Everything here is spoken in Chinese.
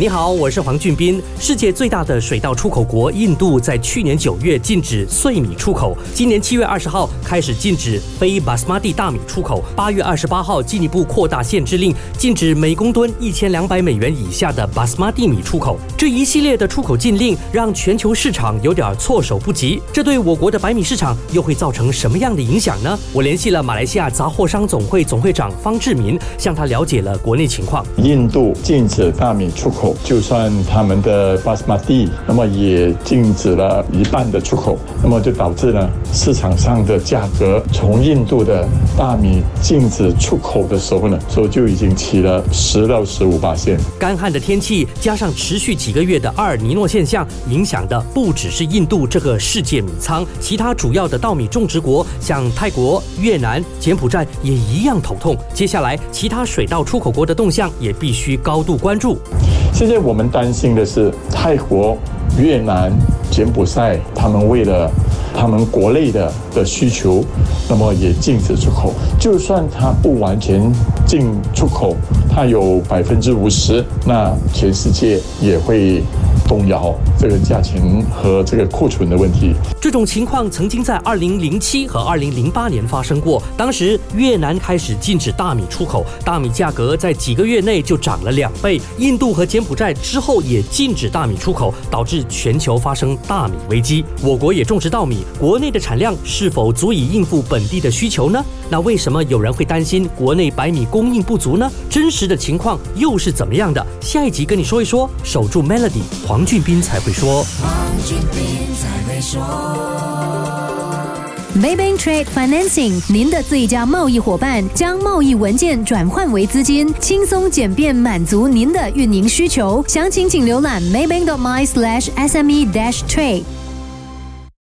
你好，我是黄俊斌。世界最大的水稻出口国印度在去年九月禁止碎米出口，今年七月二十号开始禁止非巴斯马蒂大米出口，八月二十八号进一步扩大限制令，禁止每公吨一千两百美元以下的巴斯马蒂米出口。这一系列的出口禁令让全球市场有点措手不及，这对我国的白米市场又会造成什么样的影响呢？我联系了马来西亚杂货商总会总会长方志民，向他了解了国内情况。印度禁止大米出口。就算他们的巴斯马蒂，那么也禁止了一半的出口，那么就导致呢市场上的价格从印度的大米禁止出口的时候呢，所以就已经起了十到十五八线。干旱的天气加上持续几个月的阿尔尼诺现象，影响的不只是印度这个世界米仓，其他主要的稻米种植国像泰国、越南、柬埔寨也一样头痛。接下来，其他水稻出口国的动向也必须高度关注。现在我们担心的是泰国、越南、柬埔寨，他们为了他们国内的的需求，那么也禁止出口。就算它不完全禁出口，它有百分之五十，那全世界也会。动摇这个价钱和这个库存的问题。这种情况曾经在二零零七和二零零八年发生过。当时越南开始禁止大米出口，大米价格在几个月内就涨了两倍。印度和柬埔寨之后也禁止大米出口，导致全球发生大米危机。我国也种植稻米，国内的产量是否足以应付本地的需求呢？那为什么有人会担心国内白米供应不足呢？真实的情况又是怎么样的？下一集跟你说一说。守住 Melody 黄。黄俊斌才会说。Maybank Trade Financing，您的最佳贸易伙伴，将贸易文件转换为资金，轻松简便满足您的运营需求。详情请浏览 maybank.my/sme-trade。